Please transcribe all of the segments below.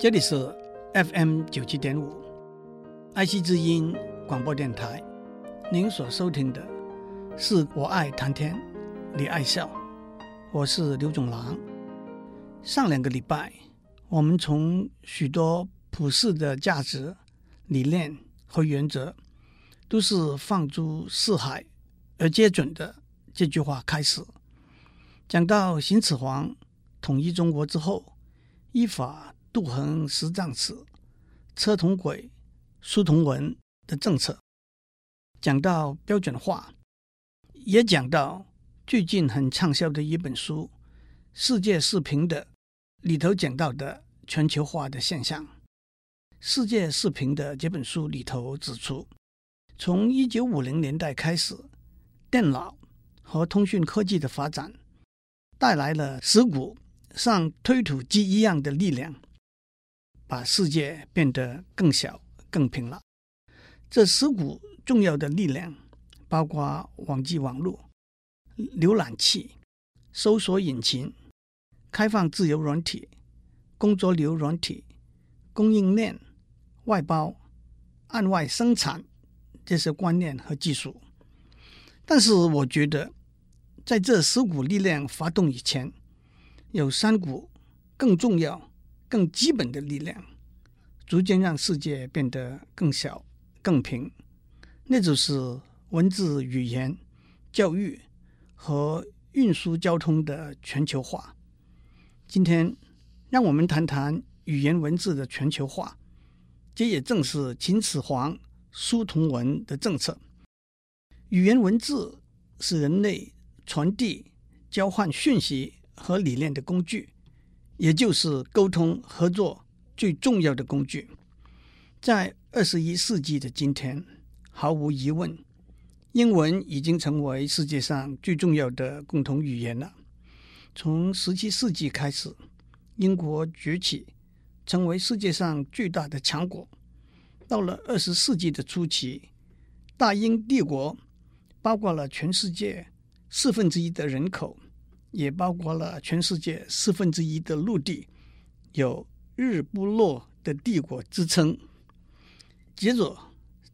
这里是 FM 九七点五，爱惜之音广播电台。您所收听的是我爱谈天，你爱笑，我是刘总郎。上两个礼拜，我们从许多普世的价值、理念和原则，都是放诸四海而皆准的这句话开始，讲到秦始皇统一中国之后，依法。度衡十丈尺，车同轨，书同文的政策，讲到标准化，也讲到最近很畅销的一本书《世界视频的》里头讲到的全球化的现象。《世界视频的》这本书里头指出，从一九五零年代开始，电脑和通讯科技的发展，带来了石鼓像推土机一样的力量。把世界变得更小、更平了。这十股重要的力量，包括网际网络、浏览器、搜索引擎、开放自由软体、工作流软体、供应链、外包、案外生产这些观念和技术。但是，我觉得，在这十股力量发动以前，有三股更重要。更基本的力量，逐渐让世界变得更小、更平，那就是文字、语言、教育和运输交通的全球化。今天，让我们谈谈语言文字的全球化，这也正是秦始皇书同文的政策。语言文字是人类传递、交换讯息和理念的工具。也就是沟通合作最重要的工具，在二十一世纪的今天，毫无疑问，英文已经成为世界上最重要的共同语言了。从十七世纪开始，英国崛起，成为世界上最大的强国。到了二十世纪的初期，大英帝国包括了全世界四分之一的人口。也包括了全世界四分之一的陆地，有“日不落”的帝国之称。接着，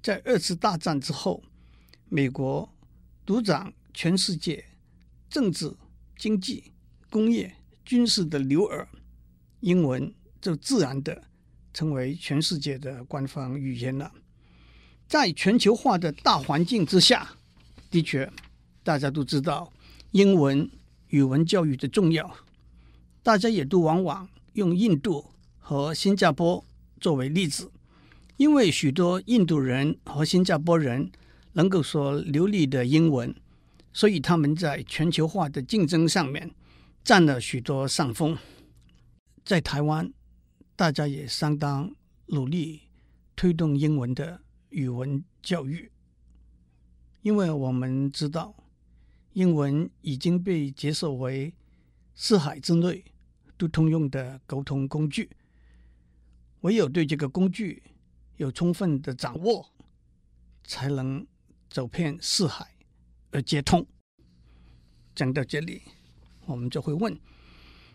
在二次大战之后，美国独掌全世界政治、经济、工业、军事的牛耳，英文就自然的成为全世界的官方语言了。在全球化的大环境之下，的确，大家都知道英文。语文教育的重要，大家也都往往用印度和新加坡作为例子，因为许多印度人和新加坡人能够说流利的英文，所以他们在全球化的竞争上面占了许多上风。在台湾，大家也相当努力推动英文的语文教育，因为我们知道。英文已经被接受为四海之内都通用的沟通工具，唯有对这个工具有充分的掌握，才能走遍四海而皆通。讲到这里，我们就会问：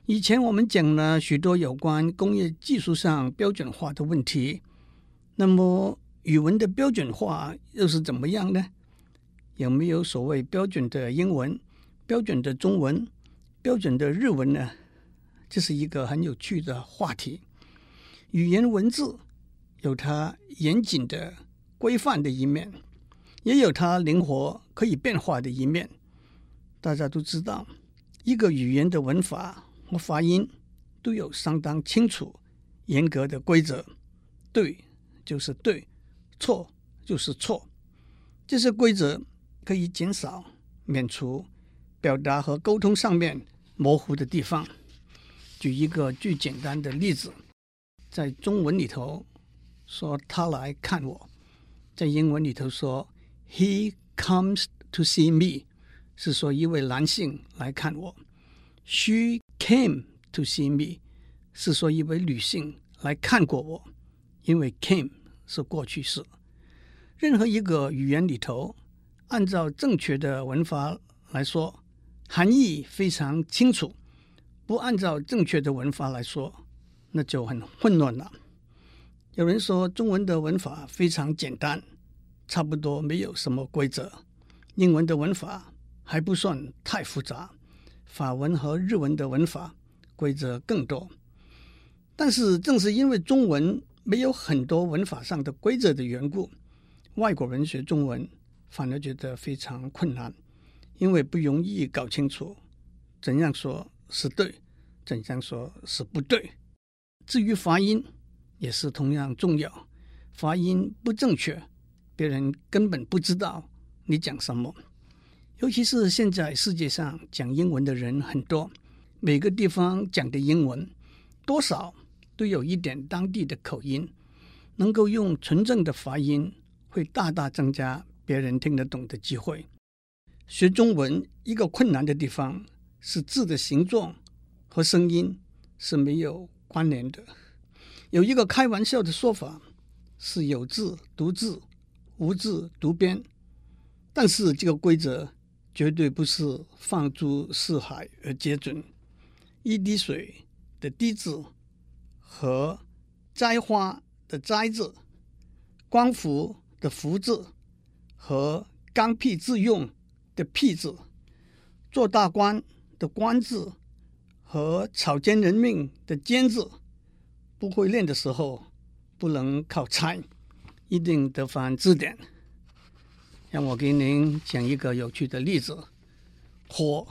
以前我们讲了许多有关工业技术上标准化的问题，那么语文的标准化又是怎么样呢？有没有所谓标准的英文、标准的中文、标准的日文呢？这是一个很有趣的话题。语言文字有它严谨的规范的一面，也有它灵活可以变化的一面。大家都知道，一个语言的文法和发音都有相当清楚、严格的规则。对就是对，错就是错，这些规则。可以减少、免除表达和沟通上面模糊的地方。举一个最简单的例子，在中文里头说他来看我，在英文里头说 He comes to see me，是说一位男性来看我；She came to see me，是说一位女性来看过我。因为 came 是过去式，任何一个语言里头。按照正确的文法来说，含义非常清楚；不按照正确的文法来说，那就很混乱了。有人说中文的文法非常简单，差不多没有什么规则；英文的文法还不算太复杂，法文和日文的文法规则更多。但是正是因为中文没有很多文法上的规则的缘故，外国人学中文反而觉得非常困难，因为不容易搞清楚怎样说是对，怎样说是不对。至于发音，也是同样重要。发音不正确，别人根本不知道你讲什么。尤其是现在世界上讲英文的人很多，每个地方讲的英文多少都有一点当地的口音。能够用纯正的发音，会大大增加别人听得懂的机会。学中文一个困难的地方是字的形状和声音是没有关联的，有一个开玩笑的说法，是有字读字，无字读边。但是这个规则绝对不是放诸四海而皆准。一滴水的滴字和栽花的栽字，光伏的伏字和刚愎自用的愎字，做大官的官字。和草菅人命的菅字，不会练的时候，不能靠猜，一定得翻字典。让我给您讲一个有趣的例子：火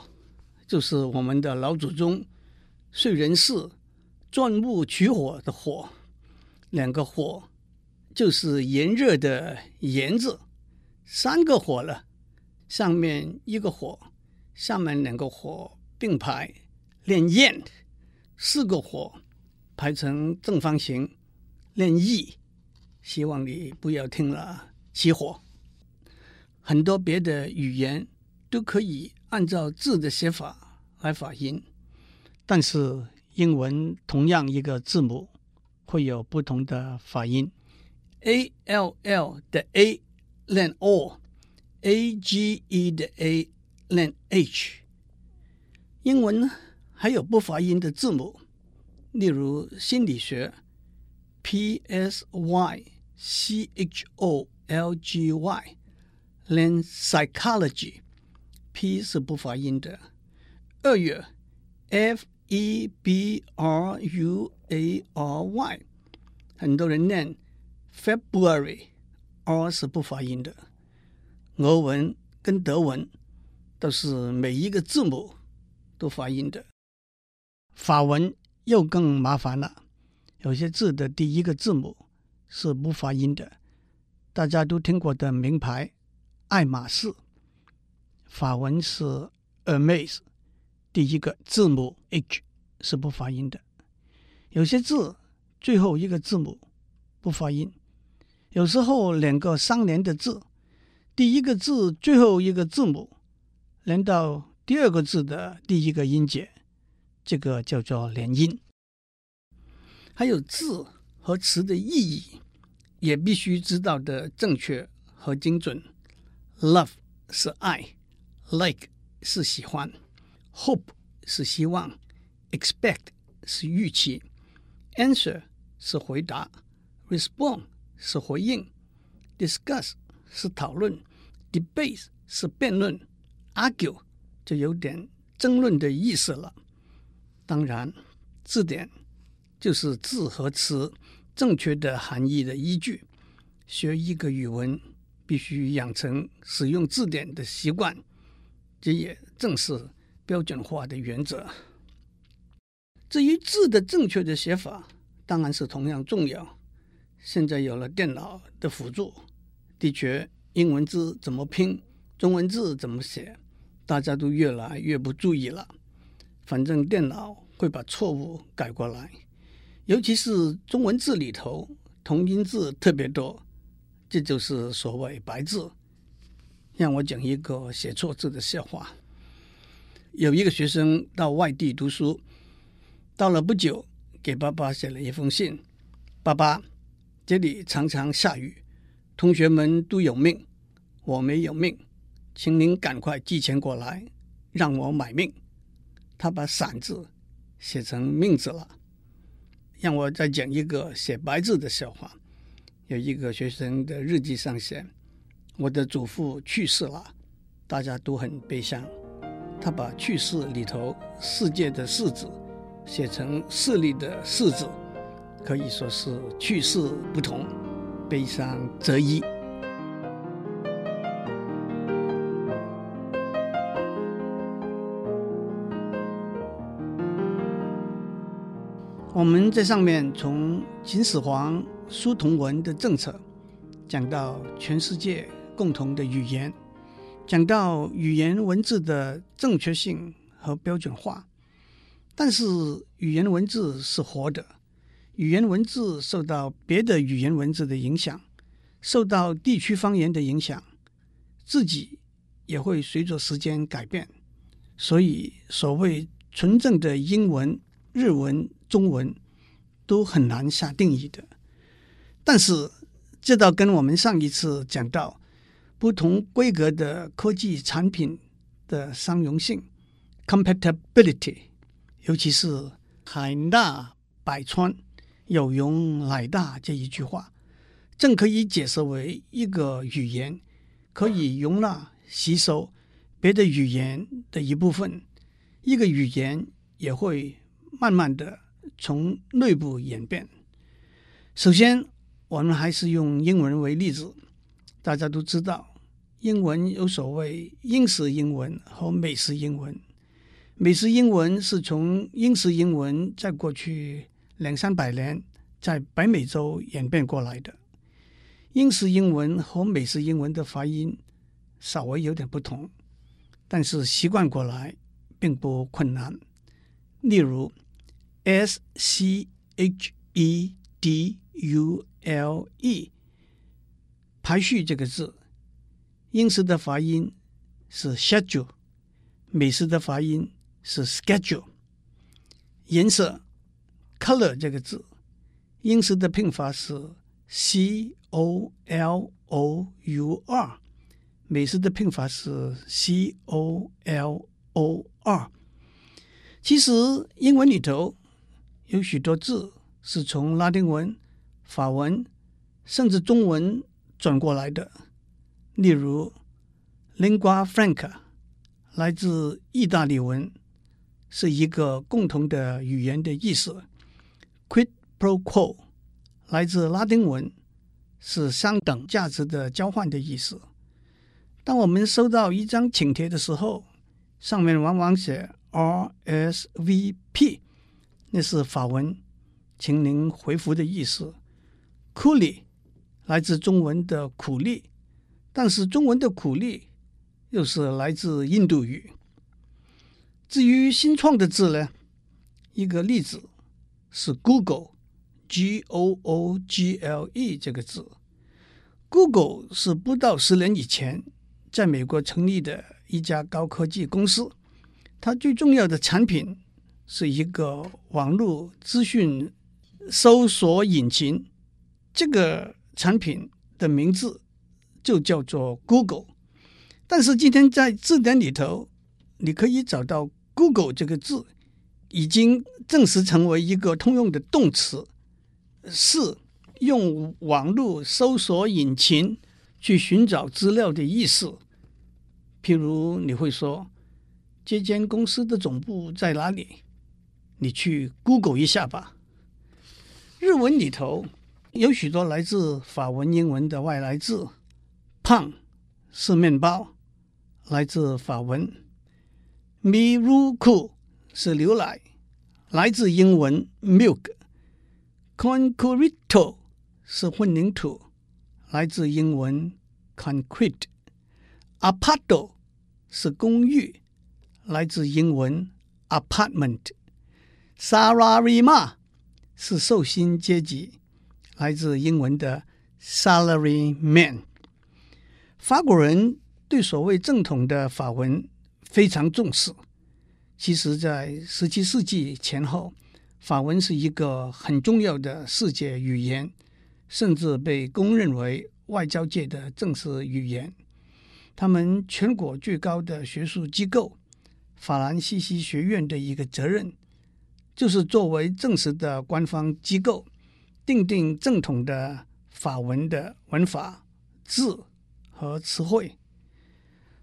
就是我们的老祖宗燧人氏钻木取火的火，两个火就是炎热的炎字，三个火了，上面一个火，下面两个火并排。练焰，四个火排成正方形，练意。希望你不要听了起火。很多别的语言都可以按照字的写法来发音，但是英文同样一个字母会有不同的发音。A L L 的 A 练 O，A G E 的 A 练 H。英文呢？还有不发音的字母，例如心理学，P S Y C H O L G Y，连 psychology，P 是不发音的。二月，F E B R U A R Y，很多人念 February，R 是不发音的。俄文跟德文都是每一个字母都发音的。法文又更麻烦了，有些字的第一个字母是不发音的。大家都听过的名牌爱马仕，法文是 Hermès，第一个字母 H 是不发音的。有些字最后一个字母不发音，有时候两个相连的字，第一个字最后一个字母连到第二个字的第一个音节。这个叫做连音，还有字和词的意义也必须知道的正确和精准。Love 是爱，like 是喜欢，hope 是希望，expect 是预期，answer 是回答，respond 是回应，discuss 是讨论，debate 是辩论，argue 就有点争论的意思了。当然，字典就是字和词正确的含义的依据。学一个语文，必须养成使用字典的习惯，这也正是标准化的原则。至于字的正确的写法，当然是同样重要。现在有了电脑的辅助，的确，英文字怎么拼，中文字怎么写，大家都越来越不注意了。反正电脑会把错误改过来，尤其是中文字里头同音字特别多，这就是所谓白字。让我讲一个写错字的笑话。有一个学生到外地读书，到了不久，给爸爸写了一封信：“爸爸，这里常常下雨，同学们都有命，我没有命，请您赶快寄钱过来，让我买命。”他把“伞”字写成“命”字了。让我再讲一个写白字的笑话。有一个学生的日记上写：“我的祖父去世了，大家都很悲伤。他把去世里头世界的世字写成势力的势字，可以说是去世不同，悲伤择一。”我们在上面从秦始皇书同文的政策，讲到全世界共同的语言，讲到语言文字的正确性和标准化。但是语言文字是活的，语言文字受到别的语言文字的影响，受到地区方言的影响，自己也会随着时间改变。所以，所谓纯正的英文、日文。中文都很难下定义的，但是这倒跟我们上一次讲到不同规格的科技产品的相容性 （compatibility），尤其是“海纳百川，有容乃大”这一句话，正可以解释为一个语言可以容纳吸收别的语言的一部分，一个语言也会慢慢的。从内部演变。首先，我们还是用英文为例子。大家都知道，英文有所谓英式英文和美式英文。美式英文是从英式英文在过去两三百年在北美洲演变过来的。英式英文和美式英文的发音稍微有点不同，但是习惯过来并不困难。例如，S C H E D U L E，排序这个字，英式的发音是 schedule，美式的发音是 schedule。颜色 color 这个字，英式的拼法是 C O L O U R，美式的拼法是 C O L O R。其实英文里头。有许多字是从拉丁文、法文甚至中文转过来的，例如 “lingua franca” 来自意大利文，是一个共同的语言的意思；“quid pro quo” 来自拉丁文，是相等价值的交换的意思。当我们收到一张请帖的时候，上面往往写 “RSVP”。那是法文，请您回复的意思。Coolie，来自中文的苦力，但是中文的苦力又是来自印度语。至于新创的字呢，一个例子是 Google，G O O G L E 这个字。Google 是不到十年以前在美国成立的一家高科技公司，它最重要的产品。是一个网络资讯搜索引擎，这个产品的名字就叫做 Google。但是今天在字典里头，你可以找到 Google 这个字，已经正式成为一个通用的动词，是用网络搜索引擎去寻找资料的意思。譬如你会说，这间公司的总部在哪里？你去 Google 一下吧。日文里头有许多来自法文、英文的外来字，胖是面包，来自法文；miruku 是牛奶，来自英文 milk；concreto 是混凝土，来自英文 concrete。aparto 是公寓，来自英文 apartment。Salaryma 是受薪阶级，来自英文的 salaryman。法国人对所谓正统的法文非常重视。其实，在十七世纪前后，法文是一个很重要的世界语言，甚至被公认为外交界的正式语言。他们全国最高的学术机构——法兰西西学院的一个责任。就是作为正式的官方机构，订定正统的法文的文法、字和词汇。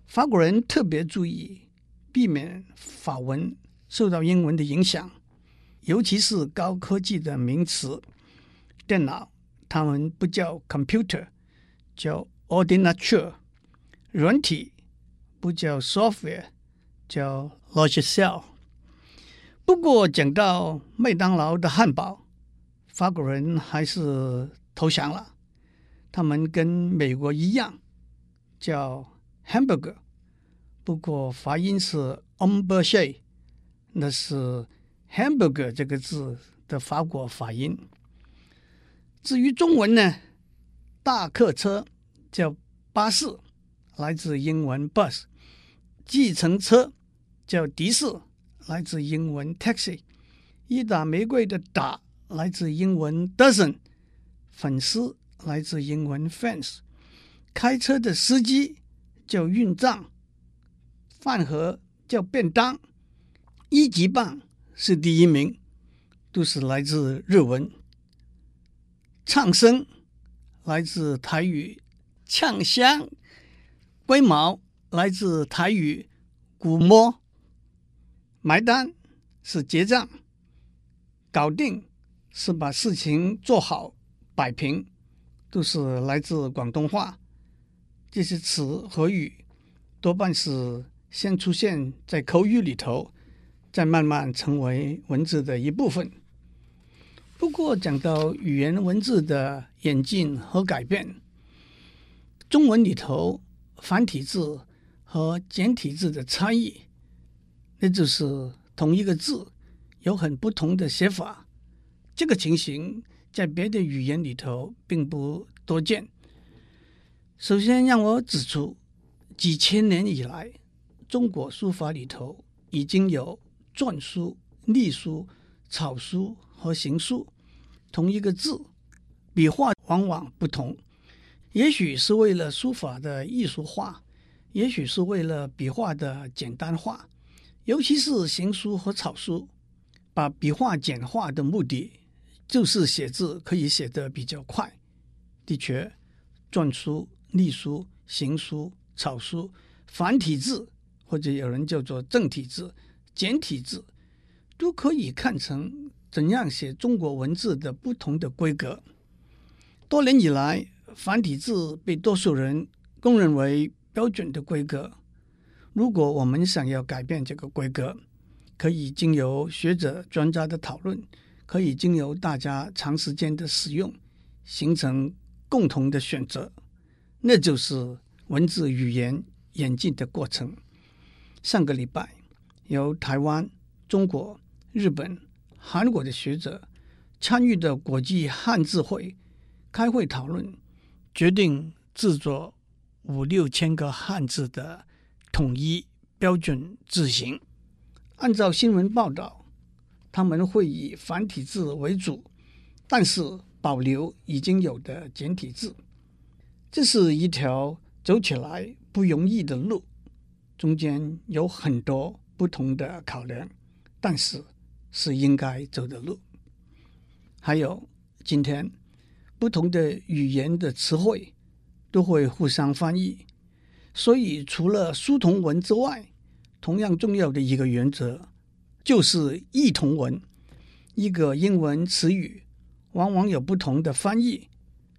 法国人特别注意避免法文受到英文的影响，尤其是高科技的名词，电脑，他们不叫 computer，叫 ordinateur；软体不叫 software，叫 logiciel。不过讲到麦当劳的汉堡，法国人还是投降了。他们跟美国一样叫 hamburger，不过发音是 hamburger，那是 hamburger 这个字的法国发音。至于中文呢，大客车叫巴士，来自英文 bus；计程车叫的士，来自英文 taxi；一打玫瑰的打来自英文 dozen；粉丝来自英文 fans；开车的司机叫运账；饭盒叫便当；一级棒是第一名，都是来自日文。唱声来自台语“呛香”，龟毛来自台语“鼓摸”，买单是结账，搞定是把事情做好、摆平，都是来自广东话。这些词和语多半是先出现在口语里头，再慢慢成为文字的一部分。不过，讲到语言文字的演进和改变，中文里头繁体字和简体字的差异，那就是同一个字有很不同的写法。这个情形在别的语言里头并不多见。首先，让我指出，几千年以来，中国书法里头已经有篆书、隶书、草书。和行书，同一个字，笔画往往不同。也许是为了书法的艺术化，也许是为了笔画的简单化。尤其是行书和草书，把笔画简化的目的，就是写字可以写得比较快。的确，篆书、隶书、行书、草书、繁体字，或者有人叫做正体字、简体字，都可以看成。怎样写中国文字的不同的规格？多年以来，繁体字被多数人公认为标准的规格。如果我们想要改变这个规格，可以经由学者专家的讨论，可以经由大家长时间的使用，形成共同的选择。那就是文字语言演进的过程。上个礼拜，由台湾、中国、日本。韩国的学者参与的国际汉字会开会讨论，决定制作五六千个汉字的统一标准字形。按照新闻报道，他们会以繁体字为主，但是保留已经有的简体字。这是一条走起来不容易的路，中间有很多不同的考量，但是。是应该走的路。还有，今天不同的语言的词汇都会互相翻译，所以除了书同文之外，同样重要的一个原则就是义同文。一个英文词语往往有不同的翻译，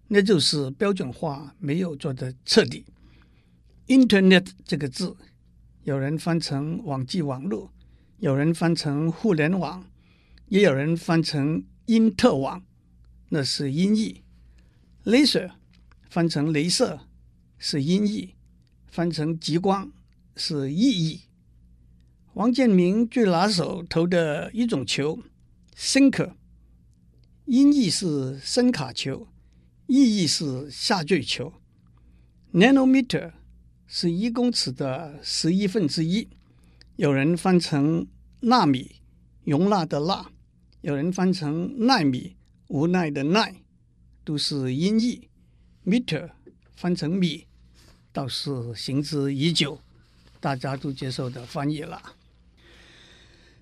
那就是标准化没有做的彻底。Internet 这个字，有人翻成网际网络。有人翻成互联网，也有人翻成因特网，那是音译。laser 翻成镭射是音译，翻成极光是意译。王建民最拿手投的一种球，sinker，音译是声卡球，意译是下坠球。nanometer 是一公尺的十一分之一。有人翻成纳米，容纳的纳；有人翻成奈米，无奈的奈，都是音译。meter 翻成米，倒是行之已久，大家都接受的翻译了。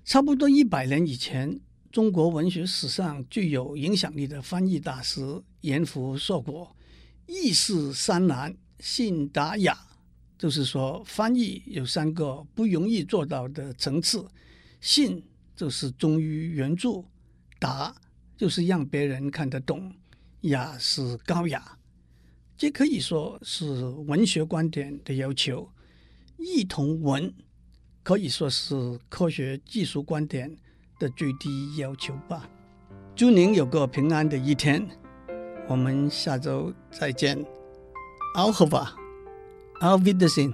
差不多一百年以前，中国文学史上具有影响力的翻译大师严复硕果：“译事三难，信达雅。”就是说，翻译有三个不容易做到的层次：信就是忠于原著，达就是让别人看得懂，雅是高雅。这可以说是文学观点的要求。异同文可以说是科学技术观点的最低要求吧。祝您有个平安的一天，我们下周再见。I'll be the same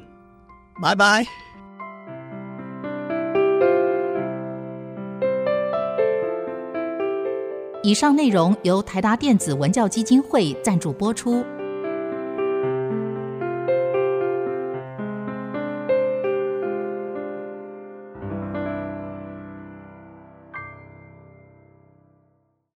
bye bye 以上内容由台达电子文教基金会赞助播出